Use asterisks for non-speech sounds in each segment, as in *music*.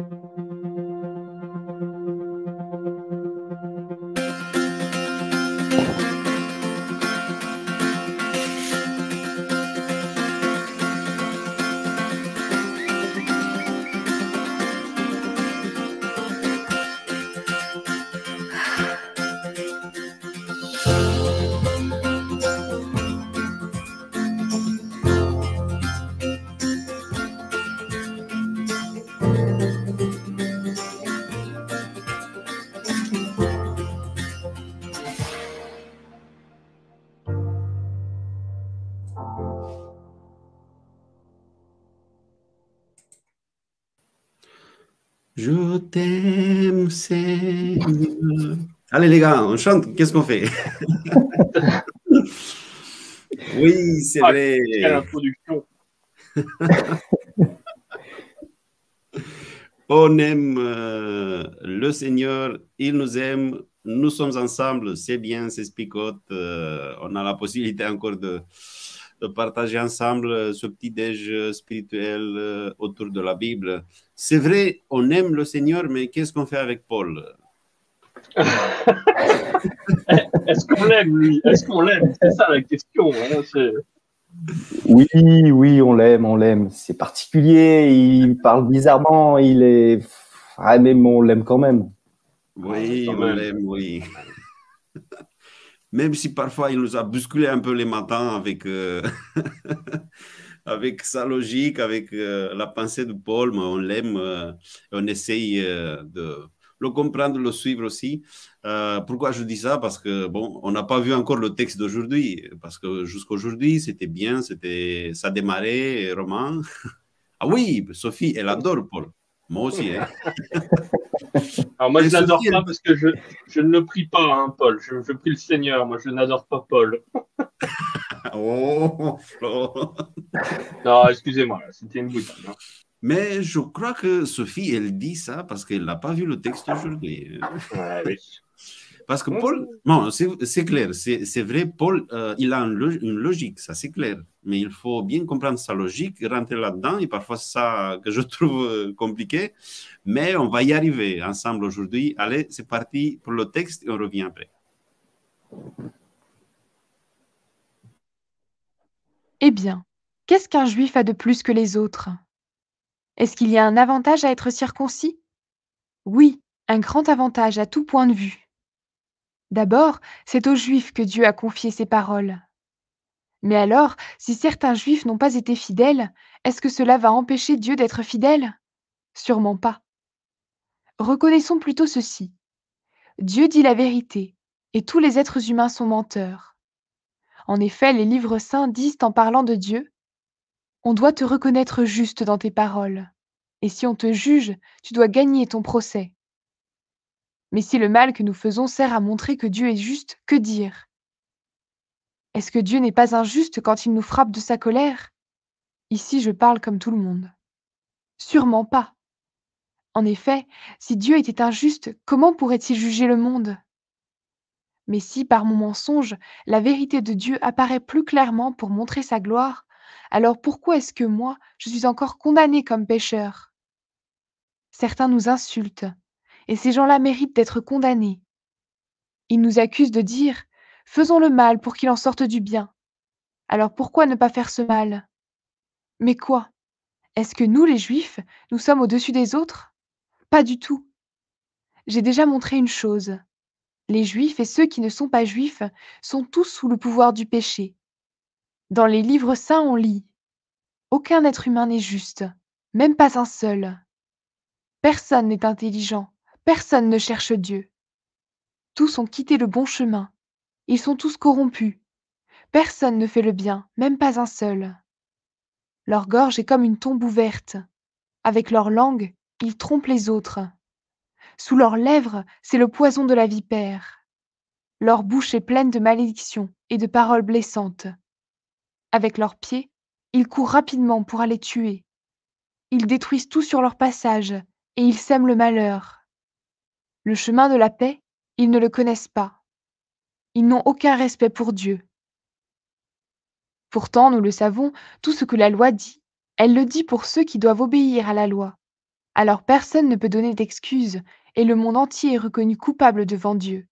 Je Allez les gars, on chante, qu'est-ce qu'on fait? *laughs* Oui, c'est Ah, vrai. Quelle introduction. *laughs* On aime euh, le Seigneur, il nous aime, nous sommes ensemble, c'est bien, c'est spicote. euh, on a la possibilité encore de, de partager ensemble ce petit déj spirituel euh, autour de la Bible. C'est vrai, on aime le Seigneur, mais qu'est-ce qu'on fait avec Paul? *laughs* Est-ce qu'on l'aime, lui? Est-ce qu'on l'aime? C'est ça la question. hein, Oui, oui, on l'aime, on l'aime. C'est particulier, il parle bizarrement, il est... Ah, mais on l'aime quand même. Oui, quand on même. l'aime, oui. *laughs* Même si parfois il nous a bousculé un peu les matins avec, euh, *laughs* avec sa logique, avec euh, la pensée de Paul, mais on l'aime, euh, on essaye euh, de le comprendre, le suivre aussi. Euh, pourquoi je dis ça? Parce que, bon, on n'a pas vu encore le texte d'aujourd'hui, parce que jusqu'aujourd'hui, c'était bien, c'était, ça démarrait, roman. Ah oui, Sophie, elle adore Paul. Moi aussi, hein. *laughs* Alors moi, je n'adore pas parce que je, je ne le prie pas, hein, Paul. Je, je prie le Seigneur. Moi, je n'adore pas Paul. *laughs* Oh, Flo. Non, excusez-moi, c'était une boutade. hein. Mais je crois que Sophie, elle dit ça parce qu'elle n'a pas vu le texte aujourd'hui. Oui. Parce que Paul, bon, c'est clair, c'est vrai, Paul, euh, il a une, une logique, ça c'est clair. Mais il faut bien comprendre sa logique, rentrer là-dedans, et parfois ça que je *laughs* trouve euh, compliqué. Mais on va y arriver ensemble aujourd'hui. Allez, c'est parti pour le texte et on revient après. Eh bien, qu'est-ce qu'un juif a de plus que les autres? Est-ce qu'il y a un avantage à être circoncis? Oui, un grand avantage à tout point de vue. D'abord, c'est aux juifs que Dieu a confié ses paroles. Mais alors, si certains juifs n'ont pas été fidèles, est-ce que cela va empêcher Dieu d'être fidèle? Sûrement pas. Reconnaissons plutôt ceci. Dieu dit la vérité, et tous les êtres humains sont menteurs. En effet, les livres saints disent en parlant de Dieu, On doit te reconnaître juste dans tes paroles, et si on te juge, tu dois gagner ton procès. Mais si le mal que nous faisons sert à montrer que Dieu est juste, que dire? Est-ce que Dieu n'est pas injuste quand il nous frappe de sa colère? Ici, je parle comme tout le monde. Sûrement pas. En effet, si Dieu était injuste, comment pourrait-il juger le monde? Mais si par mon mensonge, la vérité de Dieu apparaît plus clairement pour montrer sa gloire, alors pourquoi est-ce que moi, je suis encore condamné comme pécheur Certains nous insultent, et ces gens-là méritent d'être condamnés. Ils nous accusent de dire Faisons le mal pour qu'il en sorte du bien. Alors pourquoi ne pas faire ce mal Mais quoi? Est-ce que nous, les Juifs, nous sommes au-dessus des autres? Pas du tout. J'ai déjà montré une chose. Les Juifs et ceux qui ne sont pas Juifs sont tous sous le pouvoir du péché. Dans les livres saints, on lit Aucun être humain n'est juste, même pas un seul. Personne n'est intelligent, personne ne cherche Dieu. Tous ont quitté le bon chemin, ils sont tous corrompus. Personne ne fait le bien, même pas un seul. Leur gorge est comme une tombe ouverte. Avec leur langue, ils trompent les autres. Sous leurs lèvres, c'est le poison de la vipère. Leur bouche est pleine de malédictions et de paroles blessantes. Avec leurs pieds, ils courent rapidement pour aller tuer. Ils détruisent tout sur leur passage et ils sèment le malheur. Le chemin de la paix, ils ne le connaissent pas. Ils n'ont aucun respect pour Dieu. Pourtant, nous le savons, tout ce que la loi dit, elle le dit pour ceux qui doivent obéir à la loi. alors personne ne peut donner d'excuses et le monde entier est reconnu coupable devant Dieu.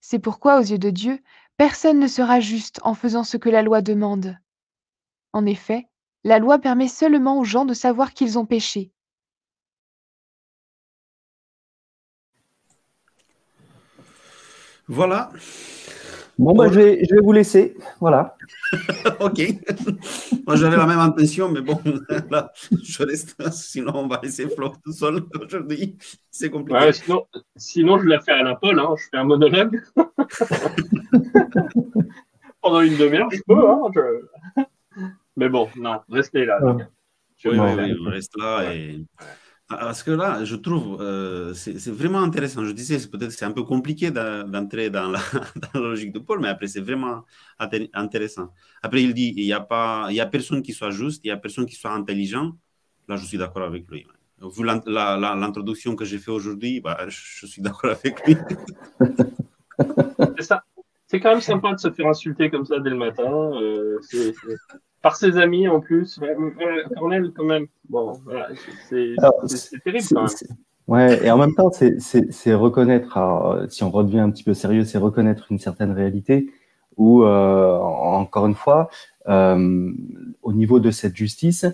C'est pourquoi, aux yeux de Dieu, personne ne sera juste en faisant ce que la loi demande. En effet, la loi permet seulement aux gens de savoir qu'ils ont péché. Voilà. Bon, bah, je, vais, je vais vous laisser. Voilà. *laughs* ok. Moi, j'avais la même intention, mais bon, *laughs* là, je reste. Sinon, on va laisser Flo tout seul aujourd'hui. C'est compliqué. Ouais, sinon, sinon, je la fais à la Paul. Hein. Je fais un monologue. *laughs* Pendant une demi-heure, je peux. Hein, je... Mais bon, non, restez là. Ouais. Je- Oui, oui, oui, on reste là. Et... Ah, Parce que là, je trouve, euh, c'est vraiment intéressant. Je disais, peut-être c'est un peu compliqué d'en- d'entrer *laughs* dans la, logique de Paul, mais après, c'est vraiment inté- intéressant. Après, il dit, il n'y a, a personne qui soit juste, il n'y a personne qui soit intelligent. Là, je suis d'accord avec lui. Vu l'introduction que j'ai fait aujourd'hui, bah, je suis d'accord avec lui. *laughs* C'est ça. C'est quand même sympa de se faire insulter comme ça dès le matin. euh, Par ses amis en plus. Cornel, quand même. Bon, voilà, c'est terrible quand même. Ouais, et en même temps, c'est- reconnaître, alors, euh, si on redevient un petit peu sérieux, c'est reconnaître une certaine réalité où, euh, en- encore une fois, euh, au niveau de cette justice,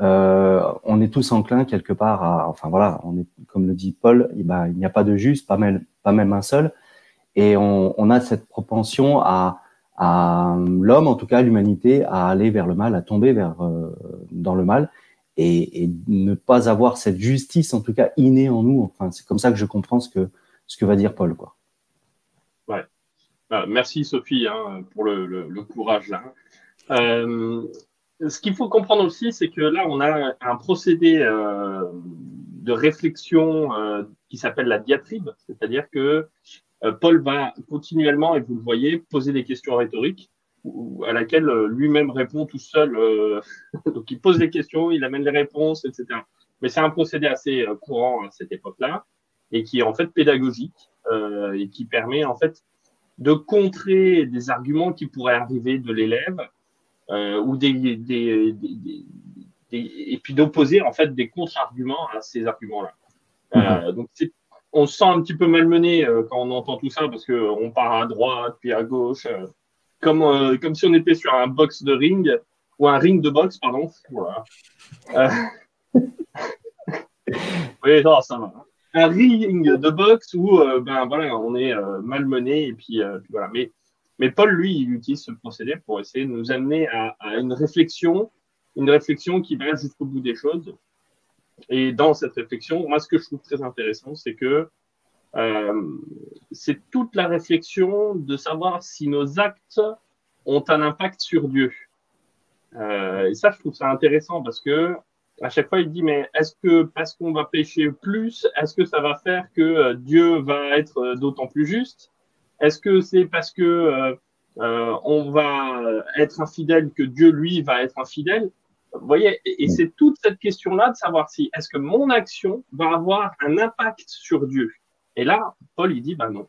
euh, on est tous enclins quelque part à, enfin voilà, on est, comme le dit Paul, eh ben, il n'y a pas de juste, pas même, pas même un seul, et on, a cette propension à, l'homme, en tout cas l'humanité, à aller vers le mal, à tomber vers euh, dans le mal et, et ne pas avoir cette justice, en tout cas innée en nous. Enfin, c'est comme ça que je comprends ce que ce que va dire Paul, quoi. Ah, merci Sophie hein, pour le, courage là. Euh, ce qu'il faut comprendre aussi, c'est que là, on a un procédé euh, de réflexion qui s'appelle la diatribe, c'est-à-dire que Paul va continuellement, et vous le voyez, poser des questions rhétoriques à laquelle euh, lui-même répond tout seul. euh, *laughs* donc il pose des questions, il amène les réponses, etc. Mais c'est un procédé assez euh, courant à cette époque-là et qui est en fait pédagogique euh, et qui permet en fait de contrer des arguments qui pourraient arriver de l'élève euh, ou des, des, des, des- des- et puis d'opposer en fait des contre-arguments à ces arguments-là. Euh, donc c'est- on se sent un petit peu malmené euh, quand on entend tout ça parce que on part à droite puis à gauche, euh, comme euh, comme si on était sur un box de ring ou un ring de boxe, pardon. Voilà. Euh... *laughs* oui, non, ça va un ring de boxe où euh, ben voilà on est euh, malmené et puis, euh, puis voilà mais mais Paul lui il utilise ce procédé pour essayer de nous amener à, à une réflexion une réflexion qui va jusqu'au bout des choses et dans cette réflexion moi ce que je trouve très intéressant c'est que euh, c'est toute la réflexion de savoir si nos actes ont un impact sur Dieu. Euh, et ça je trouve ça intéressant parce que à chaque fois, il dit, mais est-ce que parce qu'on va pécher plus, est-ce que ça va faire que euh, Dieu va être euh, d'autant plus juste? Est-ce que c'est parce que euh, euh, on va être infidèle que Dieu, lui, va être infidèle? Vous voyez, et, et c'est toute cette question-là de savoir si est-ce que mon action va avoir un impact sur Dieu? Et là, Paul, il dit, bah non.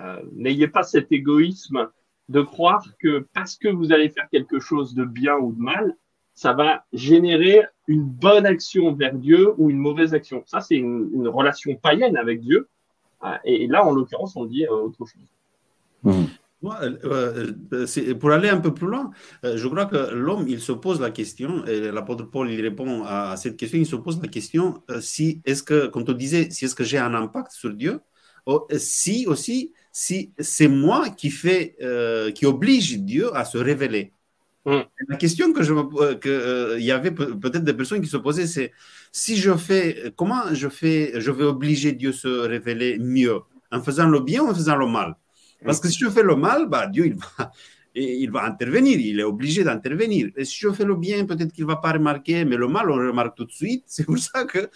Euh, N'ayez pas cet égoïsme de croire que parce que vous allez faire quelque chose de bien ou de mal, ça va générer une bonne action vers Dieu ou une mauvaise action. Ça, c'est une, une relation païenne avec Dieu. Ah, Et là, en l'occurrence, on dit euh, autre chose. Euh, euh, c'est- pour aller un peu plus loin, euh, je crois que l'homme, il se pose la question, et l'apôtre Paul, il répond à, à cette question, il se pose la question euh, si, est-ce que, quand on disait, si est-ce que j'ai un impact sur Dieu, si aussi, si c'est moi qui fait, euh, qui oblige Dieu à se révéler. Mm. La question que je me, euh, que euh, y avait pe- peut-être des personnes qui se posaient, c'est si je fais, comment je fais, je vais obliger Dieu se révéler mieux, en faisant le bien ou en faisant le mal? Parce que si je fais le mal, bah, Dieu il va, *laughs* et il va intervenir, il est obligé d'intervenir. Et si je fais le bien, peut-être qu'il ne va pas remarquer, mais le mal, on le remarque tout de suite. *laughs* C'est pour ça que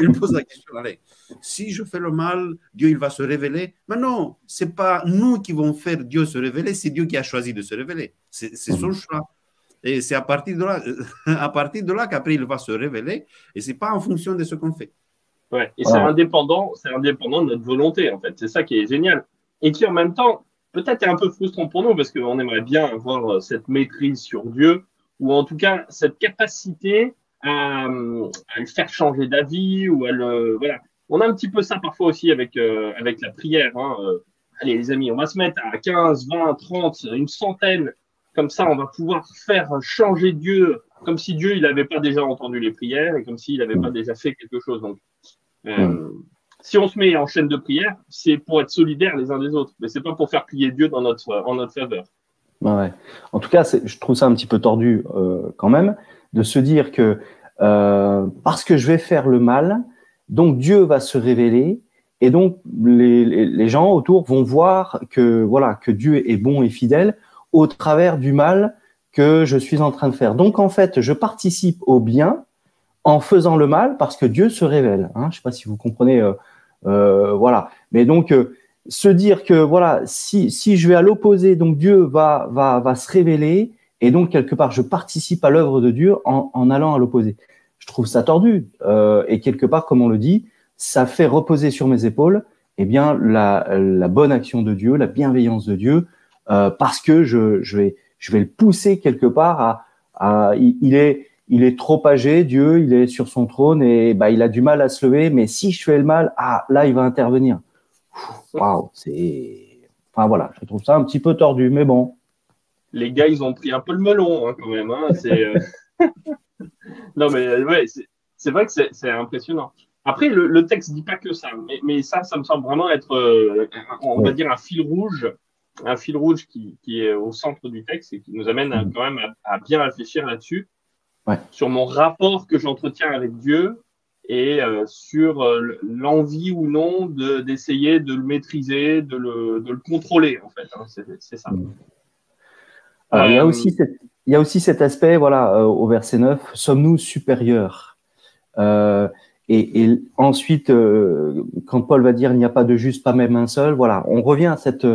il pose la question. Allez, si je fais le mal, Dieu il va se révéler. Mais non, ce n'est pas nous qui vont faire Dieu se révéler, c'est Dieu qui a choisi de se révéler. C'est c'est son choix. Et c'est à partir de là, *laughs* à partir de là qu'après il va se révéler, et c'est pas en fonction de ce qu'on fait. Ouais. Et Voilà. c'est indépendant, c'est indépendant de notre volonté, en fait. C'est ça qui est génial. Et qui, en même temps, peut-être est un peu frustrant pour nous parce qu'on aimerait bien avoir euh, cette maîtrise sur Dieu ou en tout cas cette capacité à, le faire changer d'avis ou à le voilà. On a un petit peu ça parfois aussi avec euh, avec la prière. Hein. Euh, allez les amis, on va se mettre à 15, 20, 30, une centaine. Comme ça, on va pouvoir faire changer Dieu, comme si Dieu il n'avait pas déjà entendu les prières et comme s'il n'avait pas déjà fait quelque chose. Donc, euh, si on se met en chaîne de prière, c'est pour être solidaires les uns des autres, mais c'est pas pour faire plier Dieu dans notre en notre faveur. Ouais. En tout cas, je trouve ça un petit peu tordu euh, quand même de se dire que euh, parce que je vais faire le mal, donc Dieu va se révéler et donc les, les, gens autour vont voir que voilà que Dieu est bon et fidèle au travers du mal que je suis en train de faire. Donc en fait, je participe au bien en faisant le mal parce que Dieu se révèle. Hein. Je ne sais pas si vous comprenez. Euh, voilà. Mais donc euh, se dire que voilà, si, si je vais à l'opposé, donc Dieu va, va, va se révéler et donc quelque part je participe à l'œuvre de Dieu en, en allant à l'opposé. Je trouve ça tordu euh, et quelque part, comme on le dit, ça fait reposer sur mes épaules eh bien la, la bonne action de Dieu, la bienveillance de Dieu, euh, parce que je, je vais je vais le pousser quelque part à, à il, est il est trop âgé, Dieu, il est sur son trône et bah il a du mal à se lever, mais si je fais le mal, ah là il va intervenir waouh, c'est. Enfin voilà, je trouve ça un petit peu tordu, mais bon. Les gars, ils ont pris un peu le melon hein, quand même. Hein. C'est, euh, *laughs* non, mais euh, ouais, c'est vrai que c'est impressionnant. Après, le, le, texte dit pas que ça, mais, mais, ça, ça me semble vraiment être, euh, on va dire, un fil rouge, un fil rouge qui, qui, est au centre du texte et qui nous amène mm. quand même à, à bien réfléchir là-dessus, ouais. sur mon rapport que j'entretiens avec Dieu et euh, sur euh, l'envie ou non d'essayer de, le maîtriser, de le, de le contrôler, en fait. Hein, c'est ça. Mm. Alors, il, y a euh, aussi cette, il y a aussi cet aspect, voilà, au verset 9, sommes-nous supérieurs? Et, et, ensuite, quand Paul va dire il n'y a pas de juste, pas même un seul, voilà, on revient à cette,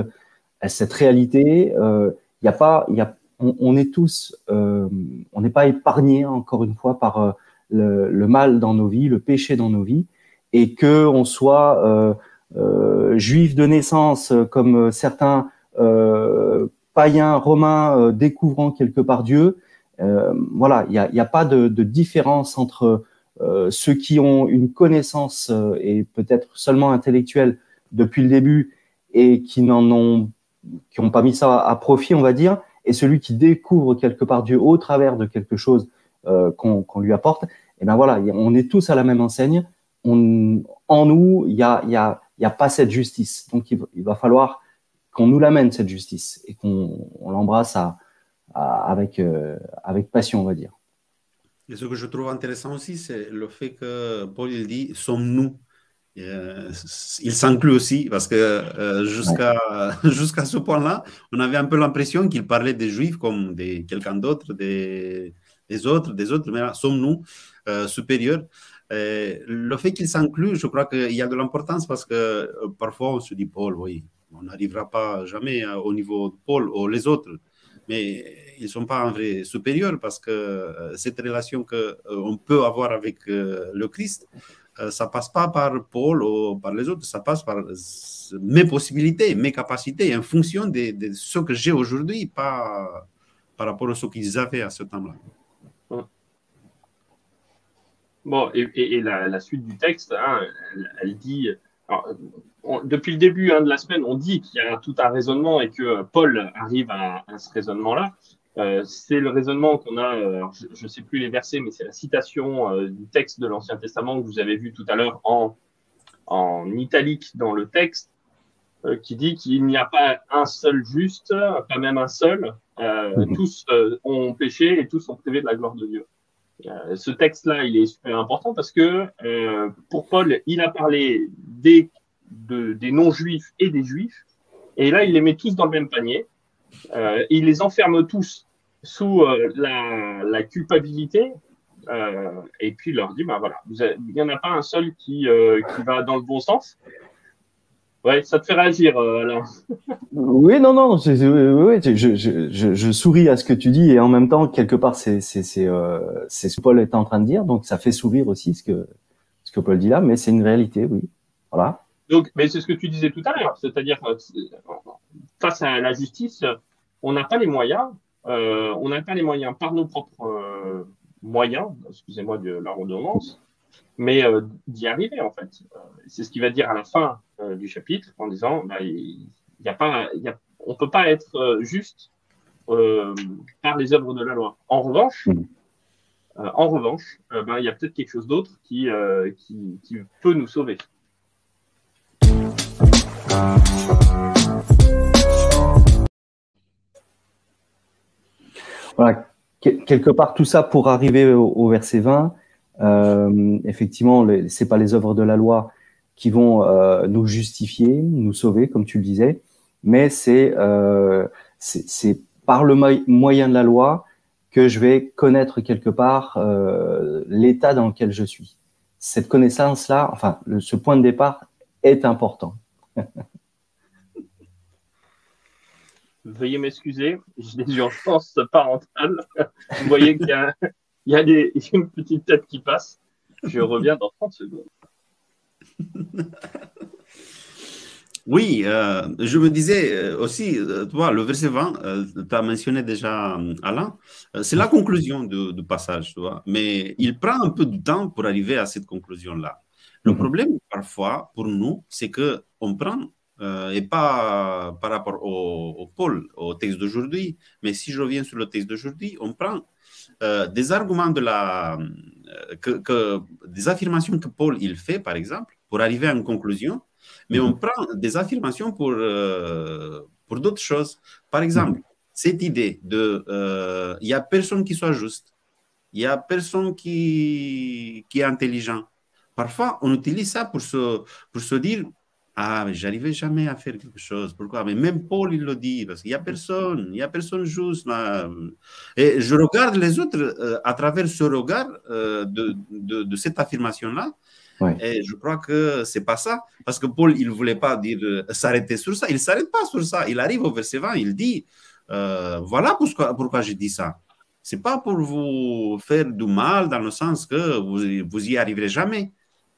à cette réalité. il n'y a pas, il y a, on, est tous, on n'est pas épargné encore une fois par le, mal dans nos vies, le péché dans nos vies, et que on soit euh, euh, juif de naissance, comme certains euh, païens romains découvrant quelque part Dieu. voilà, il n'y a, a, pas de, de différence entre ceux qui ont une connaissance et peut-être seulement intellectuelle depuis le début et qui n'en ont qui n'ont pas mis ça à profit, on va dire, et celui qui découvre quelque part Dieu au travers de quelque chose euh, qu'on lui apporte, et eh ben voilà, on est tous à la même enseigne. En nous, il y a, pas cette justice. Donc, il, va falloir qu'on nous l'amène cette justice et qu'on l'embrasse avec, euh, avec passion, on va dire. Et ce que je trouve intéressant aussi, c'est le fait que Paul dit sommes-nous? Euh, il s'inclut aussi parce que euh, jusqu'à *laughs* jusqu'à ce point-là, on avait un peu l'impression qu'il parlait des Juifs comme des quelqu'un d'autre, des des autres, des autres, mais sommes-nous euh, supérieurs? Le fait qu'il s'inclut, je crois qu'il y a de l'importance parce que parfois on se dit, Paul, oui, on n'arrivera pas jamais au niveau de Paul ou les autres, mais ils ne sont pas en vrai supérieurs parce que cette relation qu'on peut avoir avec le Christ, ça passe pas par Paul ou par les autres, ça passe par mes possibilités, mes capacités, en fonction de, de ce que j'ai aujourd'hui, pas par rapport à ce qu'ils avaient à ce temps-là. Bon, et, la, suite du texte, hein, elle, dit, depuis le début hein, de la semaine, on dit qu'il y a tout un raisonnement et que Paul arrive à, ce raisonnement-là. Euh, c'est le raisonnement qu'on a, euh, je ne sais plus les versets, mais c'est la citation euh, du texte de l'Ancien Testament que vous avez vu tout à l'heure en, en italique dans le texte, qui dit qu'il n'y a pas un seul juste, pas même un seul. Mhm. Tous ont péché et tous sont privés de la gloire de Dieu. Euh, ce texte-là, il est super important parce que euh, pour Paul, il a parlé des, des non-juifs et des juifs, et là, il les met tous dans le même panier. Euh, il les enferme tous sous la, la, culpabilité, et puis il leur dit, ben voilà, il n'y en a pas un seul qui, qui va dans le bon sens. Ouais, ça te fait réagir, euh, Alain. *laughs* oui, non, non, je, je, je, je, souris à ce que tu dis et en même temps, quelque part, euh, c'est ce que Paul est en train de dire, donc ça fait sourire aussi ce que, ce que Paul dit là, mais c'est une réalité, oui. Voilà. Donc, mais c'est ce que tu disais tout à l'heure, c'est-à-dire face à la justice, on n'a pas les moyens, euh, on n'a pas les moyens par nos propres, euh, moyen, excusez-moi de la redondance, mais d'y arriver en fait. C'est ce qu'il va dire à la fin du chapitre en disant bah, il y a pas, y a, on ne peut pas être juste par les œuvres de la loi. En revanche, mm. en revanche, ben, il y a peut-être quelque chose d'autre qui, qui, qui peut nous sauver. Voilà, quelque part tout ça pour arriver au, verset 20. Euh, effectivement, ce n'est pas les œuvres de la loi qui vont euh, nous justifier, nous sauver, comme tu le disais, mais c'est euh, par le moyen de la loi que je vais connaître quelque part l'état dans lequel je suis. Cette connaissance-là, enfin, ce point de départ est important. *laughs* Veuillez m'excuser, j'ai des urgences parentales. Vous voyez qu'il y a, il y a des, une petite tête qui passe. Je reviens dans 30 secondes. *laughs* Oui, euh, je me disais euh, aussi, euh, toi, le verset 20, tu as mentionné déjà Alain, c'est la conclusion du, passage, tu vois, mais il prend un peu de temps pour arriver à cette conclusion-là. Le mhm. problème, parfois, pour nous, c'est que on prend, et pas par rapport au, au pôle, au texte d'aujourd'hui, mais si je reviens sur le texte d'aujourd'hui, on prend des arguments de la, que, des affirmations que Paul il fait, par exemple, pour arriver à une conclusion, mais on mhm. prend des affirmations pour, euh, pour d'autres choses. Par exemple, mhm. cette idée de euh, il n'y a personne qui soit juste, il n'y a personne qui, qui est intelligent. Parfois, on utilise ça pour se, pour se dire ah, mais j'arrivais jamais à faire quelque chose. Pourquoi? Mais même Paul, il le dit, parce qu'il n'y a personne, il n'y a personne juste. Et je regarde les autres euh, à travers ce regard de, de, de, cette affirmation-là. Et je crois que c'est pas ça. Parce que Paul, il ne voulait pas dire euh, s'arrêter sur ça. Il ne s'arrête pas sur ça. Il arrive au verset 20, il dit euh, Voilà pourquoi, pourquoi j'ai dit ça. Ce n'est pas pour vous faire du mal dans le sens que vous, vous y arriverez jamais.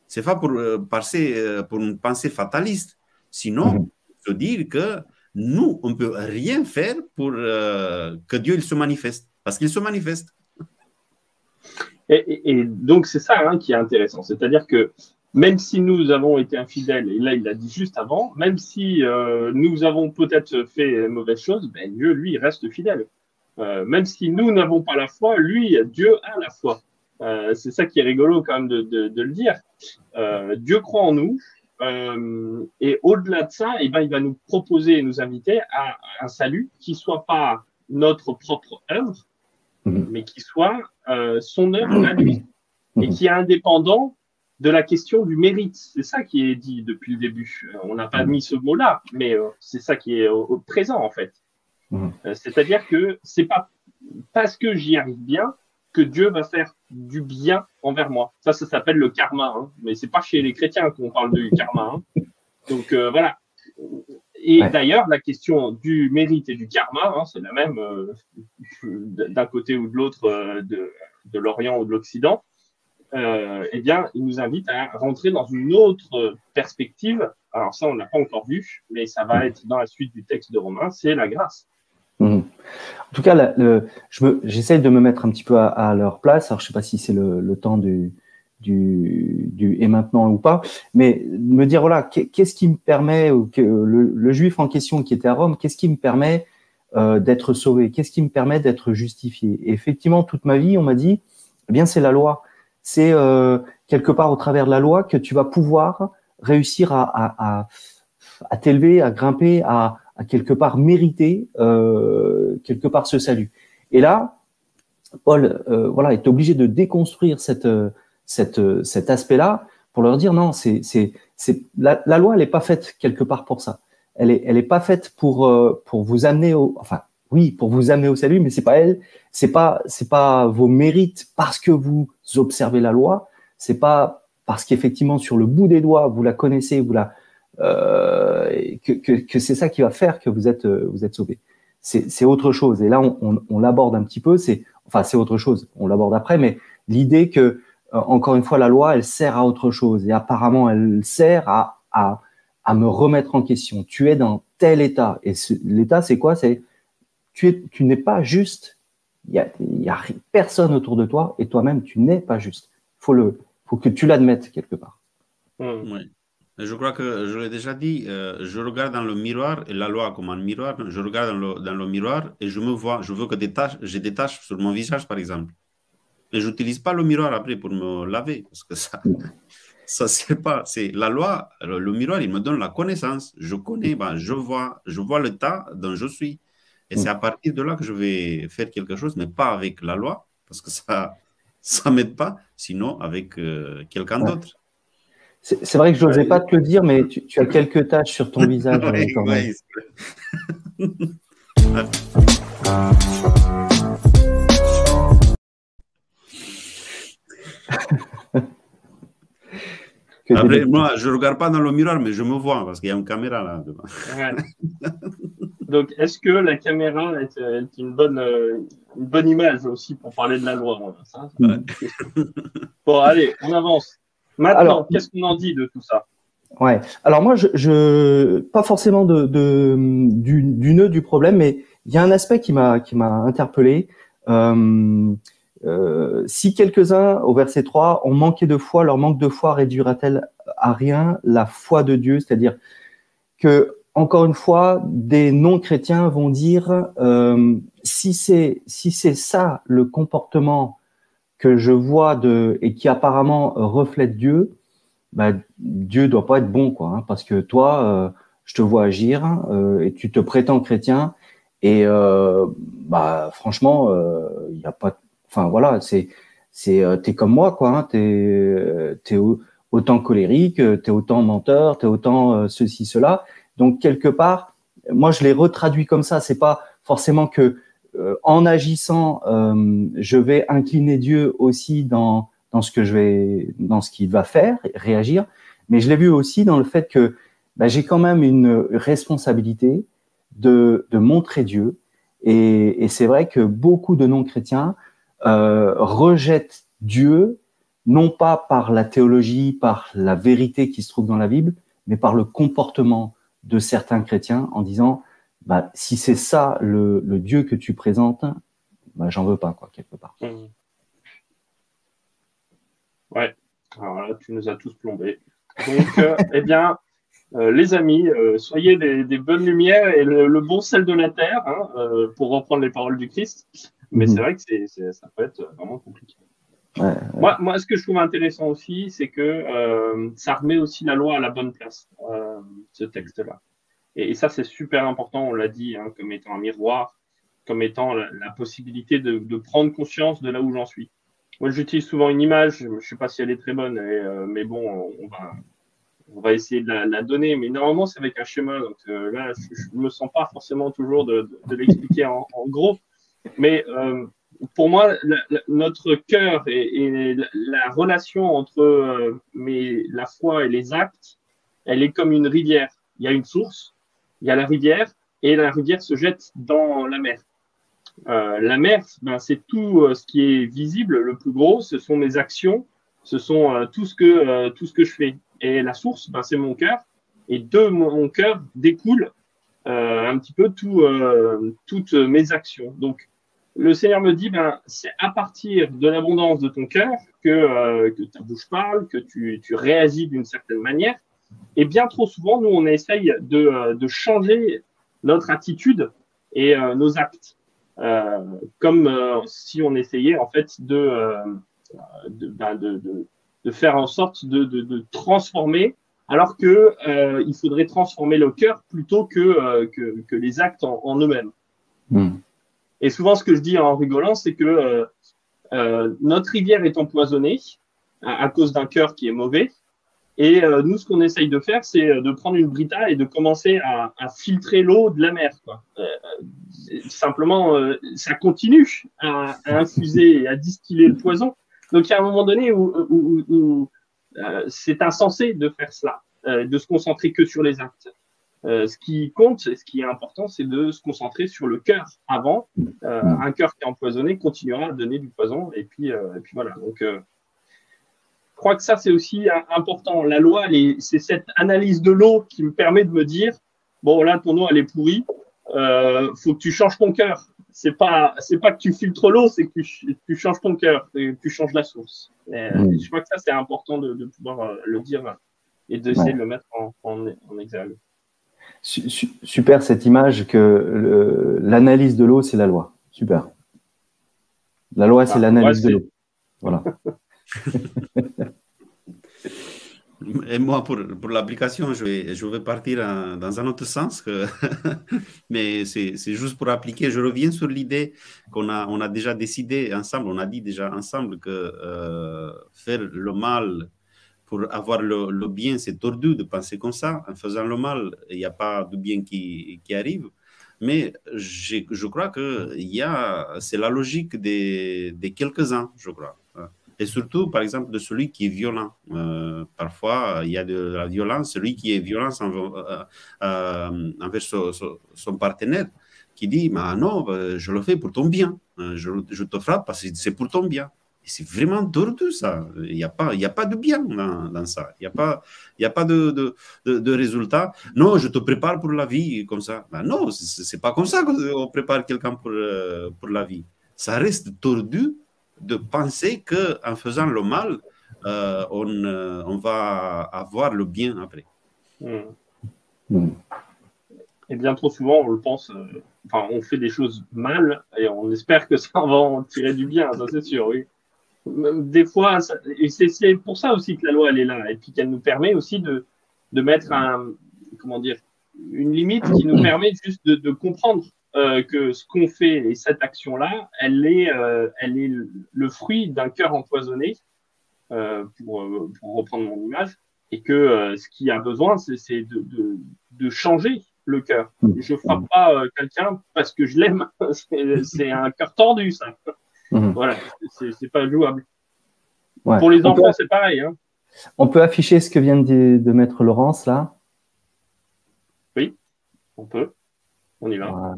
Ce n'est pas pour, euh, passer, pour une pensée fataliste. Sinon, mhm. il faut dire que nous, on ne peut rien faire pour que Dieu il se manifeste. Parce qu'il se manifeste. Et, donc, c'est ça hein, qui est intéressant. C'est-à-dire que même si nous avons été infidèles, et là, il l'a dit juste avant, même si euh, nous avons peut-être fait mauvaise chose, ben, Dieu, lui, reste fidèle. Euh, même si nous n'avons pas la foi, lui, Dieu a la foi. Euh, c'est ça qui est rigolo quand même de, de, le dire. Dieu croit en nous, et au-delà de ça, eh ben, il va nous proposer et nous inviter à un salut qui soit pas notre propre œuvre, Mhm. mais qui soit euh, son œuvre à lui et mhm. qui est indépendant de la question du mérite. C'est ça qui est dit depuis le début. Euh, on n'a pas mhm. mis ce mot-là, mais euh, c'est ça qui est au, présent en fait. C'est-à-dire que c'est pas parce que j'y arrive bien que Dieu va faire du bien envers moi. Ça, ça s'appelle le karma, hein. mais c'est pas chez les chrétiens qu'on parle du karma. Hein. Donc voilà, et d'ailleurs, la question du mérite et du karma, hein, c'est la même euh, d'un côté ou de l'autre euh, de, de l'Orient ou de l'Occident. Euh, eh bien, il nous invite à rentrer dans une autre perspective. Alors ça, on n'a pas encore vu, mais ça va être dans la suite du texte de Romain, c'est la grâce. En tout cas, j'essaie de me mettre un petit peu à, leur place. Alors, je ne sais pas si c'est le, le, temps du, du, et maintenant ou pas, mais me dire voilà, qu'est-ce qui me permet, que le, juif en question qui était à Rome, qu'est-ce qui me permet euh, d'être sauvé, qu'est-ce qui me permet d'être justifié? Et effectivement, toute ma vie, on m'a dit, eh bien, c'est la loi. C'est euh, quelque part au travers de la loi que tu vas pouvoir réussir à, à t'élever, à grimper, à, à quelque part mériter euh, quelque part ce salut. Et là, Paul, euh, voilà, est obligé de déconstruire cette cette, cet aspect-là pour leur dire non, c'est, c'est, c'est la, loi, elle n'est pas faite quelque part pour ça. Elle est, elle est pas faite pour euh, pour vous amener au, enfin oui, pour vous amener au salut, mais c'est pas elle, c'est pas c'est pas vos mérites parce que vous observez la loi, c'est pas parce qu'effectivement sur le bout des doigts vous la connaissez, vous la euh, que, que, que c'est ça qui va faire que vous êtes vous êtes sauvé. C'est, c'est autre chose. Et là, on, on, on l'aborde un petit peu. C'est enfin c'est autre chose. On l'aborde après, mais l'idée que euh, encore une fois, la loi, elle sert à autre chose. Et apparemment, elle sert à, à, à me remettre en question. Tu es dans tel état. Et l'état, c'est quoi? C'est tu, es, tu n'es pas juste il y a, personne autour de toi et toi-même, tu n'es pas juste. Il faut, le, faut que tu l'admettes quelque part. Mmh. Oui. Je crois que je l'ai déjà dit, euh, je regarde dans le miroir, et la loi comme un miroir, je regarde dans le, dans le miroir et je me vois, je veux que des taches, j'ai des taches sur mon visage par exemple. Mais je n'utilise pas le miroir après pour me laver, parce que ça, *laughs* ça c'est pas, c'est la loi, le, miroir, il me donne la connaissance. Je connais, ben, je vois, je vois le tas dont je suis. Et c'est à partir de là que je vais faire quelque chose, mais pas avec la loi, parce que ça, *laughs* ça m'aide pas, sinon avec euh, quelqu'un d'autre. C'est vrai que je n'osais pas te le dire, mais tu, as quelques taches sur ton *laughs* visage. *laughs* Après, moi, je ne regarde pas dans le miroir, mais je me vois parce qu'il y a une caméra là devant. Donc, est-ce que la caméra est, une, bonne, euh, une bonne image aussi pour parler de la loi Bon, allez, on avance. Maintenant, qu'est-ce qu'on en dit de tout ça? Ouais. Alors moi, je, je pas forcément de, de du, du, nœud du problème, mais il y a un aspect qui m'a qui m'a interpellé. Euh, euh, si quelques-uns au verset 3 ont manqué de foi, leur manque de foi réduira-t-elle à rien la foi de Dieu? C'est-à-dire que encore une fois, des non-chrétiens vont dire euh, si c'est si c'est ça le comportement que je vois de et qui apparemment reflète Dieu, bah, Dieu doit pas être bon, quoi, hein, parce que toi, euh, je te vois agir euh, et tu te prétends chrétien et euh, bah franchement, il n'y a pas, enfin voilà, c'est c'est t'es comme moi, quoi, hein, t'es autant colérique, t'es autant menteur, t'es autant ceci cela. Donc quelque part, moi je l'ai retraduit comme ça. C'est pas forcément que en agissant, je vais incliner Dieu aussi dans dans ce que je vais, dans ce qu'il va faire, réagir. Mais je l'ai vu aussi dans le fait que bah, j'ai quand même une responsabilité de, de montrer Dieu. Et, et c'est vrai que beaucoup de non-chrétiens euh, rejettent Dieu, non pas par la théologie, par la vérité qui se trouve dans la Bible, mais par le comportement de certains chrétiens en disant, bah, si c'est ça le, le, Dieu que tu présentes, bah, j'en veux pas, quoi, quelque part. Mmh. Ouais, alors là, tu nous as tous plombés. Donc, euh, *laughs* eh bien, euh, les amis, euh, soyez des, bonnes lumières et le, bon sel de la terre, hein, pour reprendre les paroles du Christ. Mais c'est mhm. vrai que c'est, ça peut être vraiment compliqué. Moi, moi, ce que je trouve intéressant aussi, c'est que ça remet aussi la loi à la bonne place, ce texte-là. Et, ça, c'est super important, on l'a dit, hein, comme étant un miroir, comme étant la, possibilité de, prendre conscience de là où j'en suis. Moi, j'utilise souvent une image, je ne sais pas si elle est très bonne, euh, mais bon, on va, on va essayer de la, donner. Mais normalement, c'est avec un schéma. Donc euh, là, je ne me sens pas forcément toujours de, l'expliquer en, gros. Mais euh, pour moi, notre cœur et, la, relation entre la foi et les actes, elle est comme une rivière. Il y a une source, il y a la rivière, et la rivière se jette dans la mer. Euh, la mer, ben, c'est tout euh, ce qui est visible, le plus gros, ce sont mes actions, ce sont euh, tout, ce que, tout ce que je fais. Et la source, ben, c'est mon cœur. Et de mon cœur découle un petit peu tout, toutes mes actions. Donc, le Seigneur me dit, ben, c'est à partir de l'abondance de ton cœur que, ta bouche parle, que tu, tu réagis d'une certaine manière. Et bien trop souvent, nous, on essaye de, de changer notre attitude et nos actes. Euh, comme euh, si on essayait en fait de, euh, ben, de, faire en sorte de, de transformer alors que euh, il faudrait transformer le cœur plutôt que, que, que, les actes en, eux-mêmes. Hmm. Et souvent, ce que je dis en rigolant, c'est que euh, notre rivière est empoisonnée à, à cause d'un cœur qui est mauvais. Et nous, ce qu'on essaye de faire, c'est de prendre une brita et de commencer à, à filtrer l'eau de la mer. Quoi simplement, euh, ça continue à, infuser et à distiller le poison. Donc, il y a un moment donné où, euh, c'est insensé de faire cela, euh, de se concentrer que sur les actes. ce qui compte, ce qui est important, c'est de se concentrer sur le cœur avant. un cœur qui est empoisonné continuera à donner du poison. Et puis, et puis voilà. Donc, crois que ça, c'est aussi important. La loi, c'est cette analyse de l'eau qui me permet de me dire, bon, là, ton eau, elle est pourrie, euh, faut que tu changes ton cœur. c'est pas c'est pas que tu filtres l'eau, c'est que tu, tu, changes ton cœur, tu changes la source. Mm. Je crois que ça c'est important de, de, pouvoir euh, le dire et d'essayer de le mettre en, en, en exergue. Super cette image que l'analyse de l'eau c'est la loi. Super. La loi c'est ah, l'analyse de l'eau. Voilà. *laughs* Et moi, pour, pour l'application, je vais, je vais partir dans un autre sens, *laughs* mais c'est juste pour appliquer. Je reviens sur l'idée qu'on a, on a déjà décidé ensemble, on a dit déjà ensemble que euh, faire le mal pour avoir le, bien, c'est tordu de penser comme ça. En faisant le mal, il n'y a pas de bien qui, qui arrive. Mais je, je crois que c'est la logique des, des quelques-uns, je crois et surtout, par exemple, de celui qui est violent. Euh, parfois, il y a de la violence, celui qui est violent envers, euh, envers son, partenaire, qui dit bah, Non, bah, je le fais pour ton bien, euh, je, je te frappe parce que c'est pour ton bien. C'est vraiment tordu, ça. Il n'y a, pas, a pas de bien dans, ça. Il n'y a pas, y a pas de, de, de, résultat. Non, je te prépare pour la vie comme ça. Ben non, c'est pas comme ça qu'on prépare quelqu'un pour, pour la vie. Ça reste tordu de penser qu'en faisant le mal, euh, on, euh, on, va avoir le bien après. Hmm. Et bien trop souvent, on le pense, euh, enfin, on fait des choses mal et on espère que *laughs* ça va en tirer du bien, ça c'est sûr, oui. Des fois, et c'est pour ça aussi que la loi, elle est là, et puis qu'elle nous permet aussi de, de mettre un, comment dire, une limite qui nous permet juste de, de comprendre euh, que ce qu'on fait et cette action-là, elle est, euh, elle est le fruit d'un cœur empoisonné, euh, pour, pour, reprendre mon image, et que ce qui a besoin, c'est de, de, de, changer le cœur. Mmh. Je frappe pas quelqu'un parce que je l'aime, *laughs* c'est un cœur tordu, ça. Mmh. Voilà, c'est pas jouable. Pour les enfants, c'est pareil. Hein. On peut afficher ce que vient de, de mettre Laurence là? Oui, on peut. On y va. Voilà.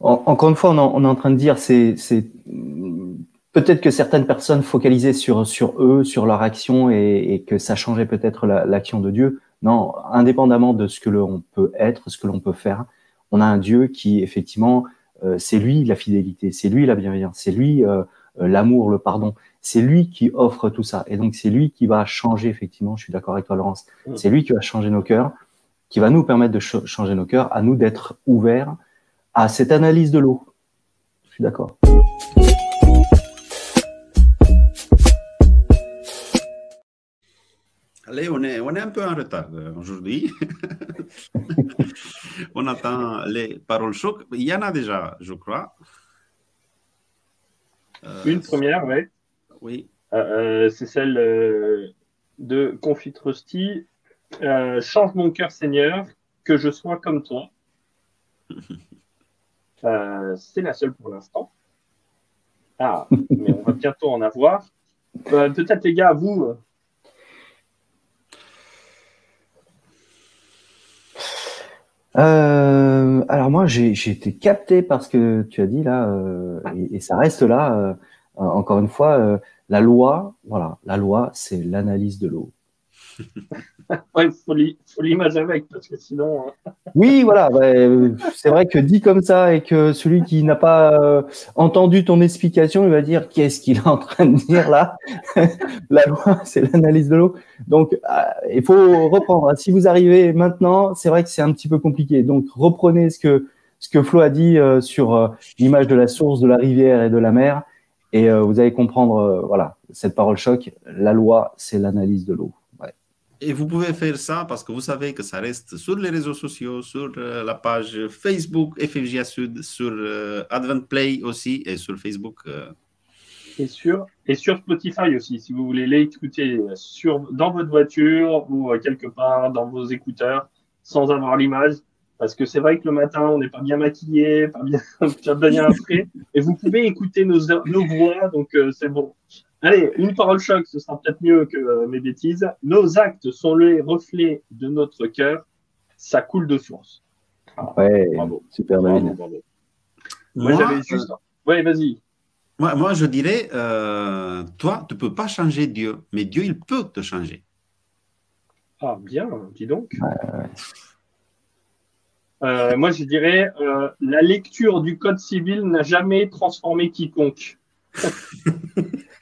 Encore une fois, on, est en train de dire, c'est peut-être que certaines personnes focalisaient sur, sur eux, sur leur action et, que ça changeait peut-être l'action de Dieu. Non, indépendamment de ce que l'on peut être, ce que l'on peut faire, on a un Dieu qui, effectivement, euh, c'est lui la fidélité, c'est lui la bienveillance, c'est lui euh, euh, l'amour, le pardon, c'est lui qui offre tout ça. Et donc, c'est lui qui va changer, effectivement, je suis d'accord avec toi, Laurence, mm. c'est lui qui va changer nos cœurs qui va nous permettre de changer nos cœurs, à nous d'être ouverts à cette analyse de l'eau. Je suis d'accord. Allez, on est, on est un peu en retard euh, aujourd'hui. *laughs* on attend les paroles choc. Il y en a déjà, je crois. Euh, Une première, oui. Oui. Euh, c'est celle de Confit Rusty. Euh, change mon cœur, Seigneur, que je sois comme toi. *laughs* Euh, c'est la seule pour l'instant. Ah, mais on va bientôt en avoir. Euh, peut-être, les gars, vous. alors moi, j'ai été capté par ce que tu as dit là, et, et, ça reste là. encore une fois, la loi, voilà, la loi, c'est l'analyse de l'eau. Ouais, faut l'image avec, parce que sinon. Hein. oui, voilà. c'est vrai que dit comme ça et que celui qui n'a pas euh, entendu ton explication, il va dire qu'est-ce qu'il est en train de dire là? *laughs* La loi, c'est l'analyse de l'eau. Donc, euh, il faut reprendre. Si vous arrivez maintenant, c'est vrai que c'est un petit peu compliqué. Donc, reprenez ce que Flo a dit euh, sur l'image de la source, de la rivière et de la mer. Et vous allez comprendre, voilà, cette parole choc. La loi, c'est l'analyse de l'eau. Et vous pouvez faire ça parce que vous savez que ça reste sur les réseaux sociaux, sur euh, la page Facebook FFJA Sud, sur euh, Advent Play aussi et sur Facebook. Euh. Et, sur, et sur Spotify aussi, si vous voulez l'écouter sur, dans votre voiture ou quelque part dans vos écouteurs sans avoir l'image. Parce que c'est vrai que le matin, on n'est pas bien maquillé, pas bien, *laughs* pas bien *laughs* frais. Et vous pouvez écouter nos, nos voix, donc c'est bon. Allez, une parole choc, ce sera peut-être mieux que euh, mes bêtises. Nos actes sont les reflets de notre cœur. Ça coule de source. Ah, ouais, bravo. super bravo, bravo. Moi, j'avais juste. Ouais, vas-y. Moi, moi, je dirais, euh, toi, tu ne peux pas changer Dieu, mais Dieu, il peut te changer. Ah, bien, dis donc. Euh, moi, je dirais euh, la lecture du code civil n'a jamais transformé quiconque. *laughs*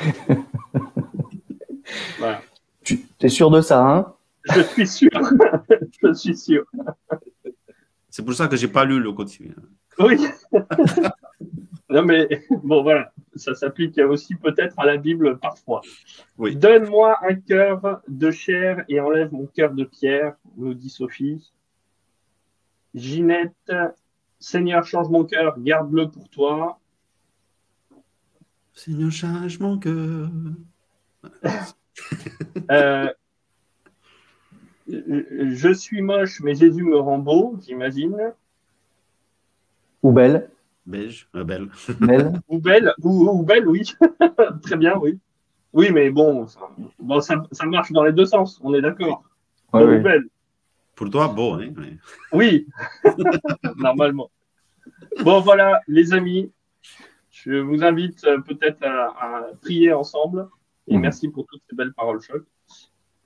*laughs* voilà. Tu es sûr de ça, hein? Je suis sûr. *laughs* je suis sûr. C'est pour ça que j'ai pas lu le code civil. Oui. *laughs* non, mais bon, voilà. Ça s'applique aussi peut-être à la Bible parfois. Oui. Donne-moi un cœur de chair et enlève mon cœur de pierre, nous dit Sophie. Ginette, Seigneur, change mon cœur, garde-le pour toi. Seigneur, change mon cœur. Euh, je suis moche, mais Jésus me rend beau, j'imagine. Ou belle. Beige, euh, belle. *laughs* belle. ou belle, ou, belle, oui. *laughs* Très bien, oui. Oui, mais bon, ça, bon ça, marche dans les deux sens, on est d'accord. ou belle. Pour toi, beau, hein Oui, *laughs* normalement. Bon, voilà, les amis, je vous invite euh, peut-être à, prier ensemble. Et mhm. merci pour toutes ces belles paroles choc.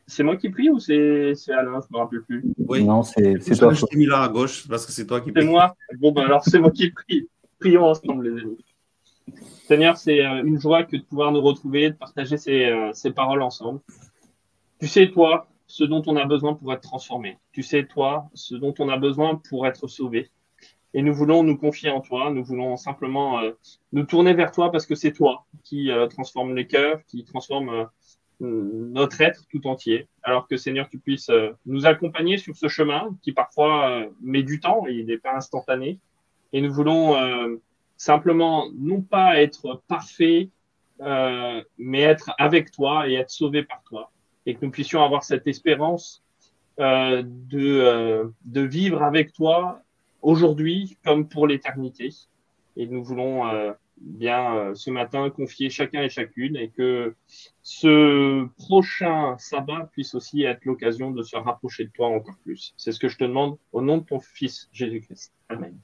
C'est moi qui prie ou c'est Alain? Je ne me rappelle plus. Oui, non, c'est toi. Je t'ai mis là à gauche parce que c'est toi qui prie. C'est moi Bon, ben alors c'est moi qui prie. Prions ensemble, les amis. Seigneur, c'est euh, une joie que de pouvoir nous retrouver, de partager ces, euh, ces paroles ensemble. Tu sais, toi, ce dont on a besoin pour être transformé. Tu sais, toi, ce dont on a besoin pour être sauvé. Et nous voulons nous confier en toi, nous voulons simplement euh, nous tourner vers toi parce que c'est toi qui euh, transforme les cœurs, qui transforme euh, notre être tout entier. Alors que Seigneur, tu puisses nous accompagner sur ce chemin qui parfois met du temps et il n'est pas instantané. Et nous voulons simplement non pas être parfait, mais être avec toi et être sauvé par toi et que nous puissions avoir cette espérance euh, de, euh, de vivre avec toi aujourd'hui comme pour l'éternité. Et nous voulons euh, bien euh, ce matin confier chacun et chacune et que ce prochain sabbat puisse aussi être l'occasion de se rapprocher de toi encore plus. C'est ce que je te demande au nom de ton Fils Jésus-Christ. Amen.